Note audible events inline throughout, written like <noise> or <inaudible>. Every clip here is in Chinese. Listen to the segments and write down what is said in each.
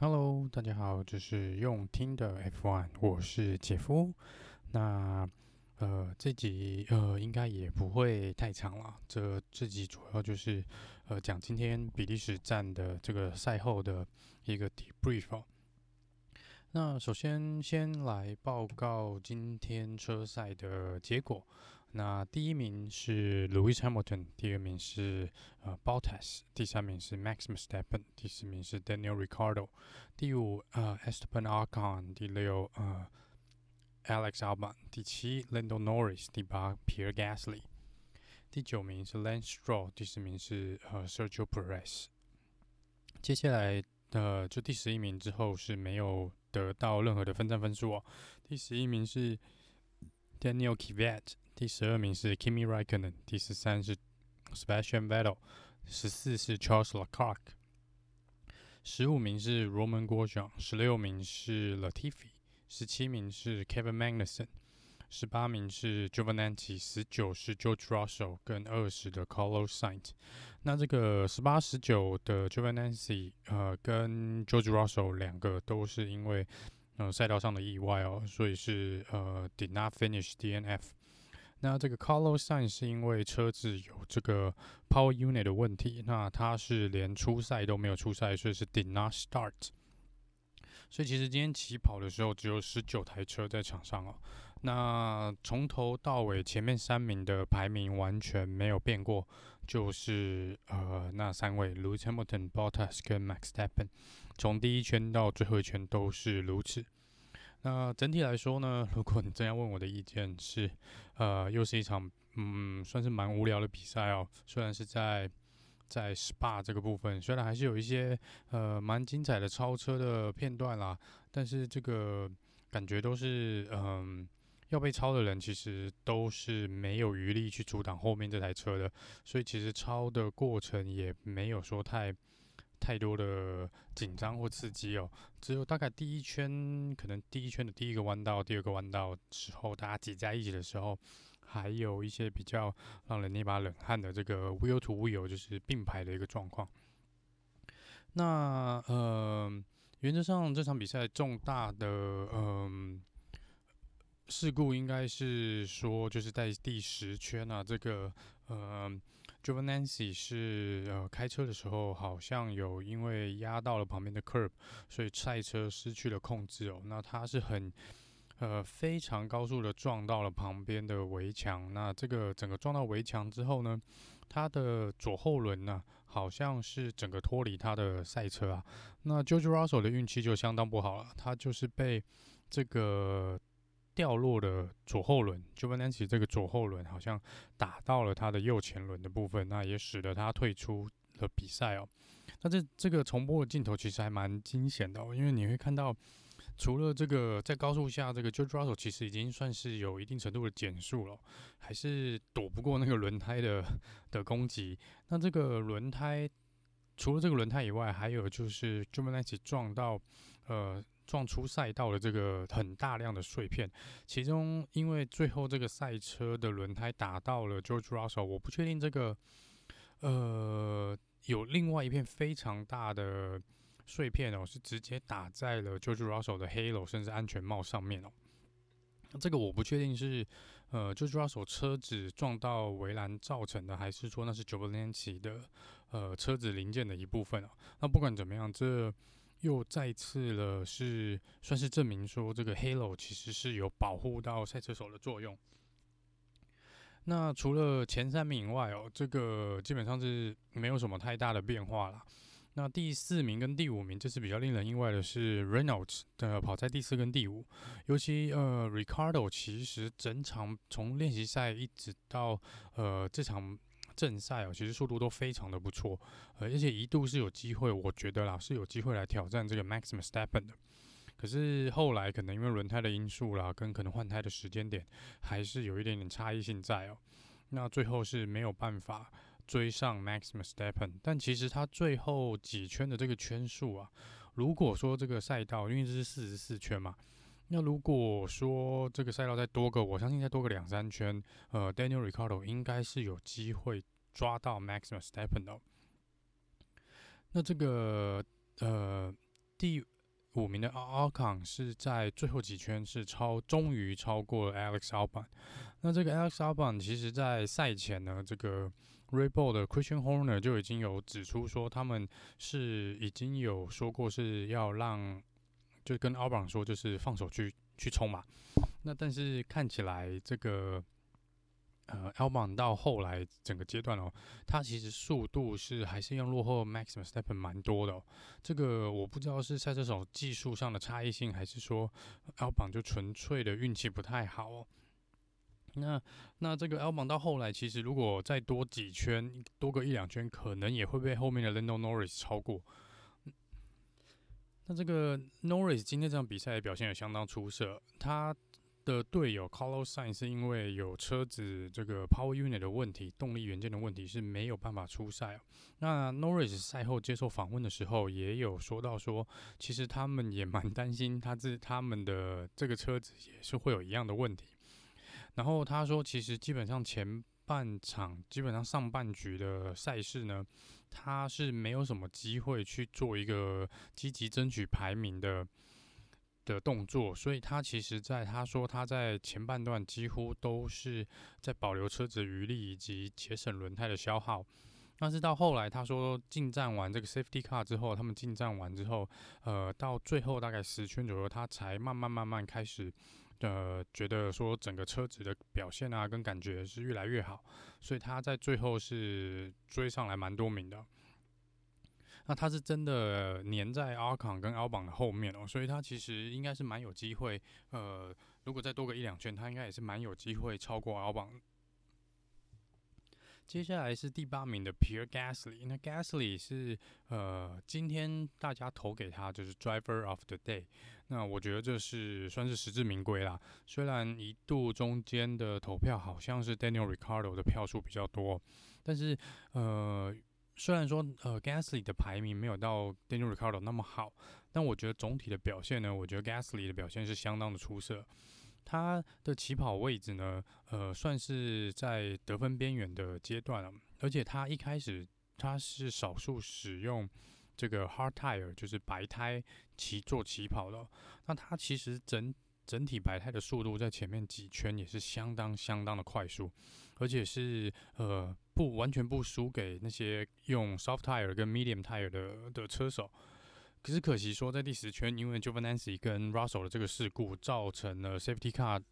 Hello，大家好，这是用听的 F1，我是杰夫。那呃，这集呃应该也不会太长了。这这集主要就是呃讲今天比利时站的这个赛后的一个 debrief 哦。那首先先来报告今天车赛的结果。那第一名是 Lewis Hamilton，第二名是呃 Bottas，第三名是 Max Verstappen，第四名是 Daniel r i c a r d o 第五呃 Esteban Ocon，第六呃 Alex Albon，第七 Lando Norris，第八 Pierre Gasly，第九名是 Lance Stroll，第十名是呃 Sergio Perez。接下来呃就第十一名之后是没有得到任何的分站分数哦，第十一名是 Daniel Kvyat。第十二名是 Kimi Raikkonen，第十三是 Sebastian Vettel，十四是 Charles Leclerc，十五名是 Roman Grosjean，十六名是 Latifi，十七名是 Kevin Magnussen，十八名是 Giovinazzi，十九是 George Russell，跟二十的 Carlos Sainz。那这个十八、十九的 Giovinazzi，呃，跟 George Russell 两个都是因为呃赛道上的意外哦，所以是呃 did not finish DNF。那这个 Carlos Sain 是因为车子有这个 Power Unit 的问题，那他是连初赛都没有出赛，所以是 Did not start。所以其实今天起跑的时候只有十九台车在场上哦。那从头到尾前面三名的排名完全没有变过，就是呃那三位 Lewis Hamilton、Bottas 跟 Max Verstappen，从第一圈到最后一圈都是如此。那整体来说呢，如果你真要问我的意见是，呃，又是一场嗯，算是蛮无聊的比赛哦。虽然是在在 Spa 这个部分，虽然还是有一些呃蛮精彩的超车的片段啦，但是这个感觉都是嗯、要被超的人其实都是没有余力去阻挡后面这台车的，所以其实超的过程也没有说太。太多的紧张或刺激哦，只有大概第一圈，可能第一圈的第一个弯道、第二个弯道时候，大家挤在一起的时候，还有一些比较让人捏把冷汗的这个 wheel to wheel，就是并排的一个状况。那呃，原则上这场比赛重大的嗯、事故应该是说，就是在第十圈啊，这个呃。Giovinazzi 是呃开车的时候好像有因为压到了旁边的 curb，所以赛车失去了控制哦。那他是很呃非常高速的撞到了旁边的围墙。那这个整个撞到围墙之后呢，他的左后轮呢好像是整个脱离他的赛车啊。那 George Russell 的运气就相当不好了，他就是被这个。掉落的左后轮，Giovinazzi 这个左后轮好像打到了他的右前轮的部分，那也使得他退出了比赛哦。那这这个重播的镜头其实还蛮惊险的哦，因为你会看到，除了这个在高速下，这个 George Russell 其实已经算是有一定程度的减速了，还是躲不过那个轮胎的的攻击。那这个轮胎除了这个轮胎以外，还有就是 Giovinazzi 撞到呃。撞出赛道的这个很大量的碎片，其中因为最后这个赛车的轮胎打到了 George Russell，我不确定这个呃有另外一片非常大的碎片哦，是直接打在了 George Russell 的 Halo 甚至安全帽上面哦。这个我不确定是呃 George Russell 车子撞到围栏造成的，还是说那是 Giovinazzi 的呃车子零件的一部分哦。那不管怎么样，这。又再次了，是算是证明说这个 Halo 其实是有保护到赛车手的作用。那除了前三名以外哦，这个基本上是没有什么太大的变化了。那第四名跟第五名，这是比较令人意外的是 Reynolds 的跑在第四跟第五，尤其呃 Ricardo 其实整场从练习赛一直到呃这场。正赛哦，其实速度都非常的不错，而且一度是有机会，我觉得啦是有机会来挑战这个 Max Verstappen 的。可是后来可能因为轮胎的因素啦，跟可能换胎的时间点，还是有一点点差异性在哦。那最后是没有办法追上 Max Verstappen，但其实他最后几圈的这个圈数啊，如果说这个赛道因为这是四十四圈嘛。那如果说这个赛道再多个，我相信再多个两三圈，呃，Daniel Ricardo 应该是有机会抓到 Max Verstappen 的。那这个呃第五名的 Ocon 是在最后几圈是超，终于超过了 Alex Albon。那这个 Alex Albon 其实在赛前呢，这个 r e b o l 的 Christian Horner 就已经有指出说，他们是已经有说过是要让，就跟 Albon 说，就是放手去去冲嘛。那但是看起来这个。呃，Albon 到后来整个阶段哦，他其实速度是还是要落后 Max v e s t e p p e n 蛮多的哦。这个我不知道是赛车手技术上的差异性，还是说 Albon 就纯粹的运气不太好哦。那那这个阿榜到后来，其实如果再多几圈，多个一两圈，可能也会被后面的 Lando Norris 超过。那这个 Norris 今天这场比赛表现也相当出色，他。的队友 Carlos Sainz 是因为有车子这个 Power Unit 的问题，动力元件的问题是没有办法出赛。那 Norris 赛后接受访问的时候也有说到说，其实他们也蛮担心他自他们的这个车子也是会有一样的问题。然后他说，其实基本上前半场基本上上半局的赛事呢，他是没有什么机会去做一个积极争取排名的。的动作，所以他其实，在他说他在前半段几乎都是在保留车子余力以及节省轮胎的消耗。但是到后来，他说进站完这个 Safety Car 之后，他们进站完之后，呃，到最后大概十圈左右，他才慢慢慢慢开始，呃，觉得说整个车子的表现啊跟感觉是越来越好，所以他在最后是追上来蛮多名的。那他是真的黏在阿康跟奥榜的后面哦，所以他其实应该是蛮有机会。呃，如果再多个一两圈，他应该也是蛮有机会超过奥榜。接下来是第八名的 Pierre Gasly，那 Gasly 是呃今天大家投给他就是 Driver of the Day，那我觉得这是算是实至名归啦。虽然一度中间的投票好像是 Daniel r i c a r d o 的票数比较多，但是呃。虽然说，呃，Gasly 的排名没有到 Daniel r i c a r d o 那么好，但我觉得总体的表现呢，我觉得 Gasly 的表现是相当的出色。他的起跑位置呢，呃，算是在得分边缘的阶段了，而且他一开始他是少数使用这个 hard tire，就是白胎骑做起跑的。那他其实整整体白胎的速度在前面几圈也是相当相当的快速，而且是呃。不完全不输给那些用 soft tire 跟 medium tire 的的车手，可是可惜说在第十圈，因为 Giovinazzi 跟 Russell 的这个事故，造成了 safety car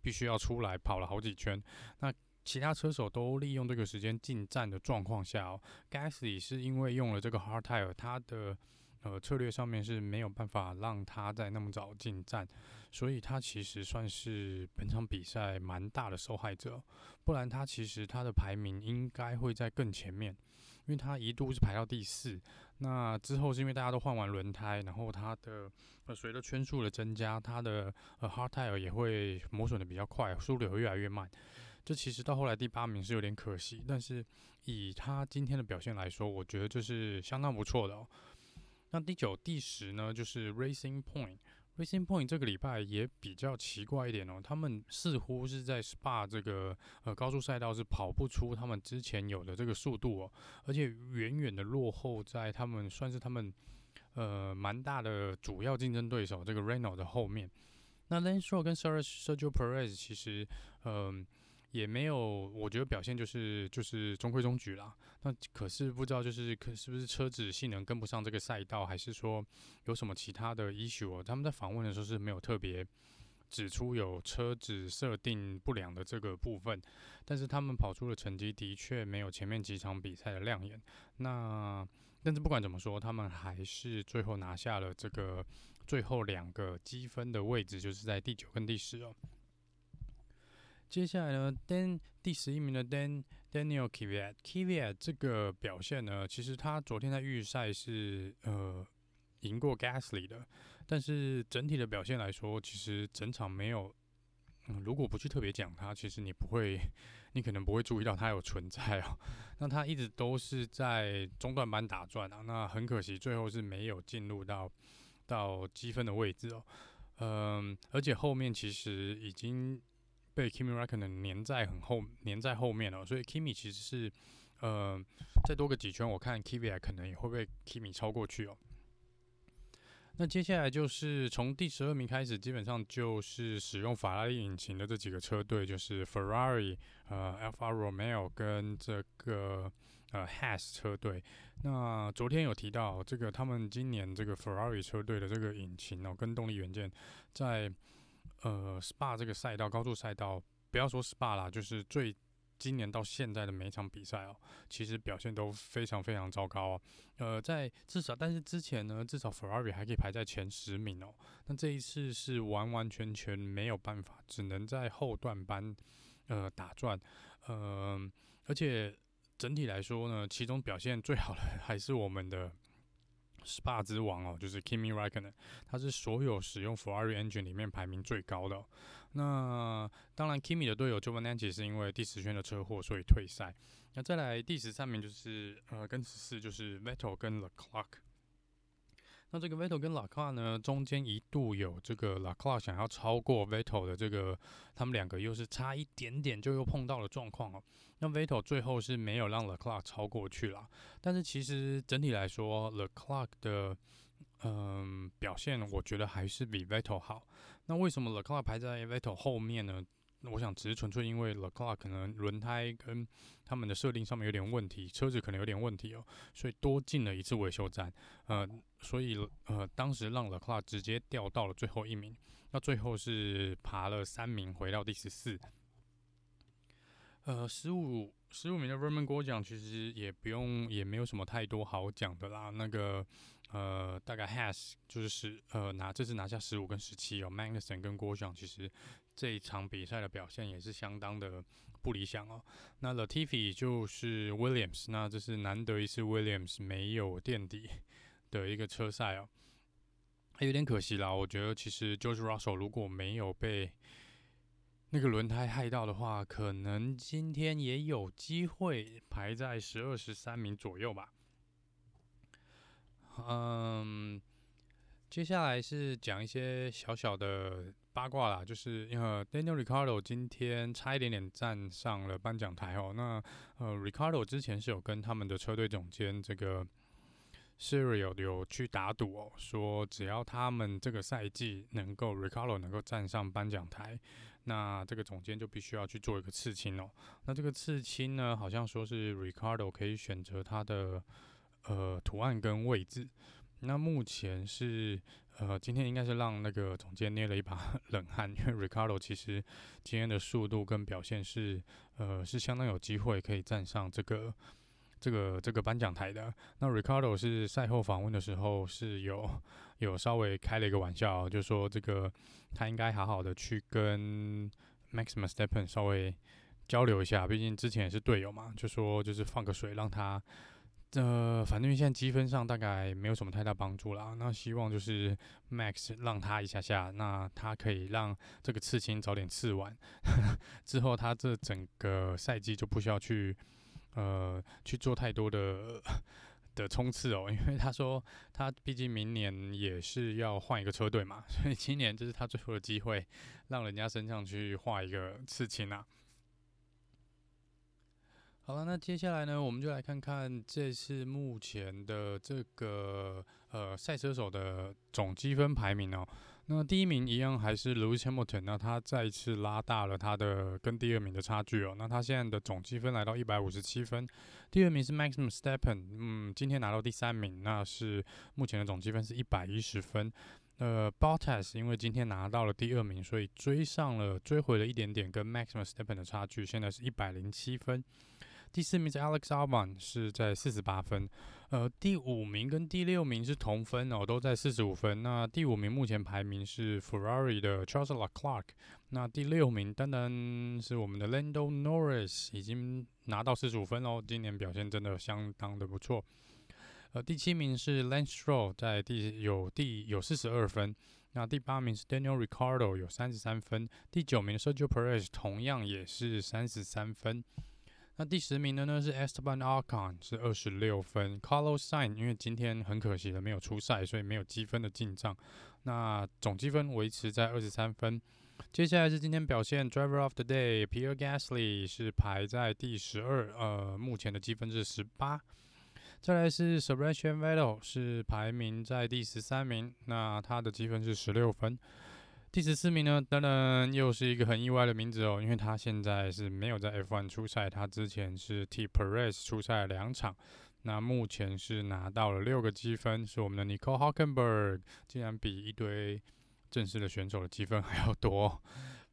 必须要出来跑了好几圈。那其他车手都利用这个时间进站的状况下，哦，Gasly 是因为用了这个 hard tire，他的呃策略上面是没有办法让他在那么早进站。所以他其实算是本场比赛蛮大的受害者，不然他其实他的排名应该会在更前面，因为他一度是排到第四。那之后是因为大家都换完轮胎，然后他的呃随着圈数的增加，他的呃 hard tire 也会磨损的比较快，速度也会越来越慢。这其实到后来第八名是有点可惜，但是以他今天的表现来说，我觉得这是相当不错的哦。那第九、第十呢，就是 Racing Point。Racing Point 这个礼拜也比较奇怪一点哦，他们似乎是在 Spa 这个呃高速赛道是跑不出他们之前有的这个速度哦，而且远远的落后在他们算是他们呃蛮大的主要竞争对手这个 Renault 的后面。那 Lance Stroll 跟 Sergio Perez 其实嗯。也没有，我觉得表现就是就是中规中矩啦。那可是不知道就是可是不是车子性能跟不上这个赛道，还是说有什么其他的 issue 哦？他们在访问的时候是没有特别指出有车子设定不良的这个部分，但是他们跑出的成绩的确没有前面几场比赛的亮眼。那但是不管怎么说，他们还是最后拿下了这个最后两个积分的位置，就是在第九跟第十哦。接下来呢，Dan 第十一名的 Dan Daniel Kvyat，Kvyat 这个表现呢，其实他昨天在预赛是呃赢过 Gasly 的，但是整体的表现来说，其实整场没有，嗯，如果不去特别讲他，其实你不会，<laughs> 你可能不会注意到他有存在哦。那他一直都是在中段班打转啊，那很可惜最后是没有进入到到积分的位置哦。嗯，而且后面其实已经。被 Kimi Räikkönen 黏在很后，黏在后面了，所以 Kimi 其实是，呃，再多个几圈，我看 ky 可能也会被 Kimi 超过去哦。那接下来就是从第十二名开始，基本上就是使用法拉利引擎的这几个车队，就是 Ferrari、呃 Alfa Romeo 跟这个呃 Has 车队。那昨天有提到这个，他们今年这个 Ferrari 车队的这个引擎哦，跟动力元件在呃 Spa 这个赛道高速赛道，不要说 Spa 啦，就是最。今年到现在的每一场比赛哦，其实表现都非常非常糟糕哦。呃，在至少，但是之前呢，至少 Ferrari 还可以排在前十名哦。那这一次是完完全全没有办法，只能在后段班呃打转。呃，而且整体来说呢，其中表现最好的还是我们的 SPA 之王哦，就是 Kimi r a c k o n e n 他是所有使用 Ferrari engine 里面排名最高的。那当然，Kimi 的队友 j o v a n a n c i 是因为第十圈的车祸所以退赛。那再来第十三名就是呃，跟十四就是 Vettel 跟 The Clock。那这个 Vettel 跟 Leclerc 呢，中间一度有这个 Leclerc 想要超过 Vettel 的这个，他们两个又是差一点点就又碰到了状况哦。那 Vettel 最后是没有让 Leclerc 超过去了，但是其实整体来说，Leclerc 的嗯表现，我觉得还是比 Vettel 好。那为什么 Leclerc 排在 Vettel 后面呢？我想只是纯粹因为 Leclerc 可能轮胎跟他们的设定上面有点问题，车子可能有点问题哦，所以多进了一次维修站，呃，所以呃当时让 Leclerc 直接掉到了最后一名，那最后是爬了三名回到第十四。呃，十五十五名的 Roman 郭奖其实也不用，也没有什么太多好讲的啦，那个。呃，大概 has 就是十呃拿这次拿下十五跟十七哦，Magnussen 跟郭翔其实这一场比赛的表现也是相当的不理想哦。那 Latifi 就是 Williams，那这是难得一次 Williams 没有垫底的一个车赛哦，还有点可惜啦。我觉得其实 George Russell 如果没有被那个轮胎害到的话，可能今天也有机会排在十二十三名左右吧。嗯，接下来是讲一些小小的八卦啦，就是因为 Daniel Ricardo 今天差一点点站上了颁奖台哦。那呃，Ricardo 之前是有跟他们的车队总监这个 Siriol 有去打赌哦，说只要他们这个赛季能够 Ricardo 能够站上颁奖台，那这个总监就必须要去做一个刺青哦。那这个刺青呢，好像说是 Ricardo 可以选择他的。呃，图案跟位置，那目前是呃，今天应该是让那个总监捏了一把 <laughs> 冷汗，因为 Ricardo 其实今天的速度跟表现是呃，是相当有机会可以站上这个这个这个颁奖台的。那 Ricardo 是赛后访问的时候是有有稍微开了一个玩笑，就说这个他应该好好的去跟 Max Verstappen 稍微交流一下，毕竟之前也是队友嘛，就说就是放个水让他。呃，反正现在积分上大概没有什么太大帮助啦。那希望就是 Max 让他一下下，那他可以让这个刺青早点刺完，<laughs> 之后他这整个赛季就不需要去呃去做太多的的冲刺哦，因为他说他毕竟明年也是要换一个车队嘛，所以今年这是他最后的机会，让人家身上去画一个刺青啊。好了，那接下来呢，我们就来看看这次目前的这个呃赛车手的总积分排名哦。那第一名一样还是 Lewis Hamilton，那他再一次拉大了他的跟第二名的差距哦。那他现在的总积分来到一百五十七分，第二名是 Max i m s t e p p e n 嗯，今天拿到第三名，那是目前的总积分是一百一十分。呃，Bottas 因为今天拿到了第二名，所以追上了，追回了一点点跟 Max i m s t e p p e n 的差距，现在是一百零七分。第四名是 Alex Albon，是在四十八分。呃，第五名跟第六名是同分哦，都在四十五分。那第五名目前排名是 Ferrari 的 Charles Leclerc。那第六名当然是我们的 Lando Norris，已经拿到四十五分哦，今年表现真的相当的不错。呃，第七名是 Lance Stroll，在第有第有四十二分。那第八名是 Daniel r i c a r d o 有三十三分。第九名 Sergio Perez 同样也是三十三分。那第十名的呢是 Esteban Ocon，是二十六分。Carlos Sainz 因为今天很可惜的没有出赛，所以没有积分的进账。那总积分维持在二十三分。接下来是今天表现 Driver of the Day，Pierre Gasly 是排在第十二，呃，目前的积分是十八。再来是 Sebastian Vettel 是排名在第十三名，那他的积分是十六分。第十四名呢，当然又是一个很意外的名字哦，因为他现在是没有在 F1 出赛，他之前是替 Perez 出赛两场，那目前是拿到了六个积分，是我们的 Nico Hulkenberg，竟然比一堆正式的选手的积分还要多。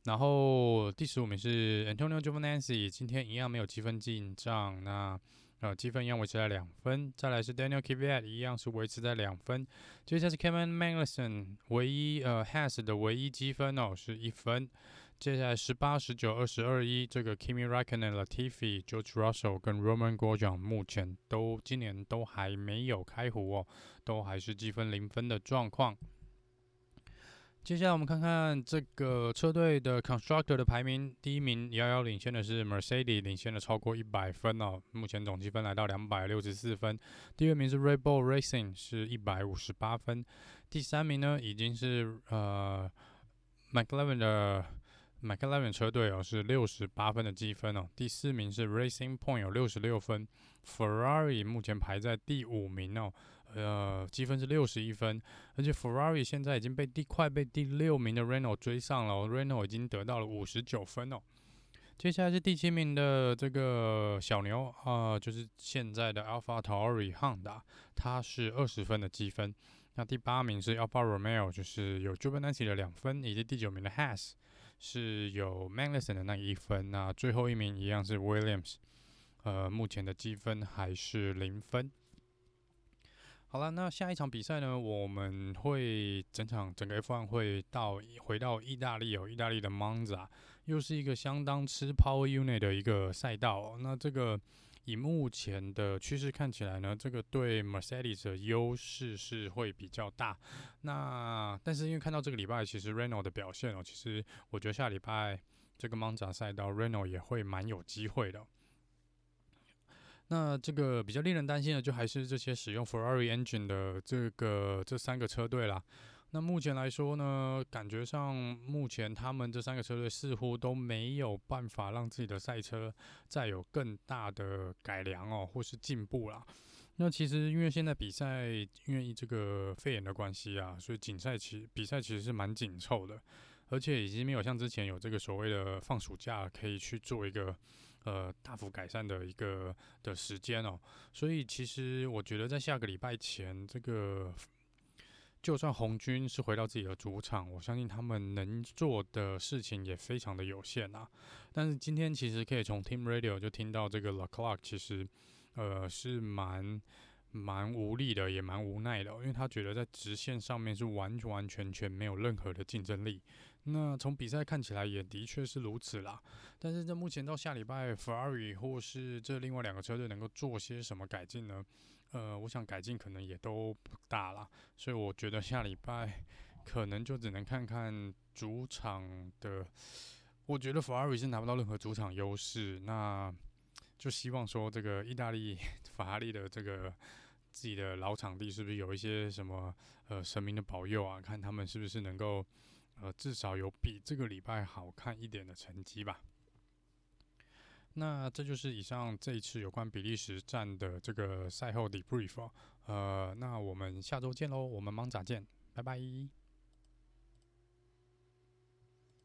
然后第十五名是 Antonio Giovinazzi，今天一样没有积分进账，那。呃，积分一样维持在两分，再来是 Daniel Kvyat 一样是维持在两分，接下来是 Kevin Magnussen 唯一呃 Has 的唯一积分哦是一分，接下来十八、十九、二十二、一这个 Kimi Raikkonen、Latifi、George Russell 跟 Roman Grosjean 目前都今年都还没有开胡哦，都还是积分零分的状况。接下来我们看看这个车队的 Constructor 的排名，第一名遥遥领先的是 Mercedes，领先了超过一百分哦，目前总积分来到两百六十四分。第二名是 Red Bull Racing，是一百五十八分。第三名呢，已经是呃 McLaren 的 McLaren 车队哦，是六十八分的积分哦。第四名是 Racing Point，有六十六分。Ferrari 目前排在第五名哦。呃，积分是六十一分，而且 Ferrari 现在已经被第快被第六名的 Renault 追上了，Renault 已经得到了五十九分哦。接下来是第七名的这个小牛啊、呃，就是现在的 AlphaTauri Honda，它是二十分的积分。那第八名是 Alfa Romeo，就是有 Giovinazzi 的两分，以及第九名的 Haas 是有 Magnussen 的那一分。那最后一名一样是 Williams，呃，目前的积分还是零分。好了，那下一场比赛呢？我们会整场整个 F1 会到回到意大利，有意大利的 Monza，又是一个相当吃 Power Unit 的一个赛道。那这个以目前的趋势看起来呢，这个对 Mercedes 的优势是会比较大。那但是因为看到这个礼拜其实 Renault 的表现哦，其实我觉得下礼拜这个 Monza 赛道 Renault 也会蛮有机会的。那这个比较令人担心的，就还是这些使用 Ferrari engine 的这个这三个车队啦。那目前来说呢，感觉上目前他们这三个车队似乎都没有办法让自己的赛车再有更大的改良哦，或是进步啦。那其实因为现在比赛因为这个肺炎的关系啊，所以锦赛其比赛其实是蛮紧凑的，而且已经没有像之前有这个所谓的放暑假可以去做一个。呃，大幅改善的一个的时间哦，所以其实我觉得在下个礼拜前，这个就算红军是回到自己的主场，我相信他们能做的事情也非常的有限啊。但是今天其实可以从 Team Radio 就听到这个 Leclerc 其实呃是蛮蛮无力的，也蛮无奈的，因为他觉得在直线上面是完完全全没有任何的竞争力。那从比赛看起来也的确是如此啦，但是在目前到下礼拜，Ferrari 或是这另外两个车队能够做些什么改进呢？呃，我想改进可能也都不大啦，所以我觉得下礼拜可能就只能看看主场的。我觉得 Ferrari 是拿不到任何主场优势，那就希望说这个意大利 <laughs> 法拉利的这个自己的老场地是不是有一些什么呃神明的保佑啊？看他们是不是能够。呃，至少有比这个礼拜好看一点的成绩吧。那这就是以上这一次有关比利时站的这个赛后 debrief。呃，那我们下周见喽，我们盲仔见，拜拜。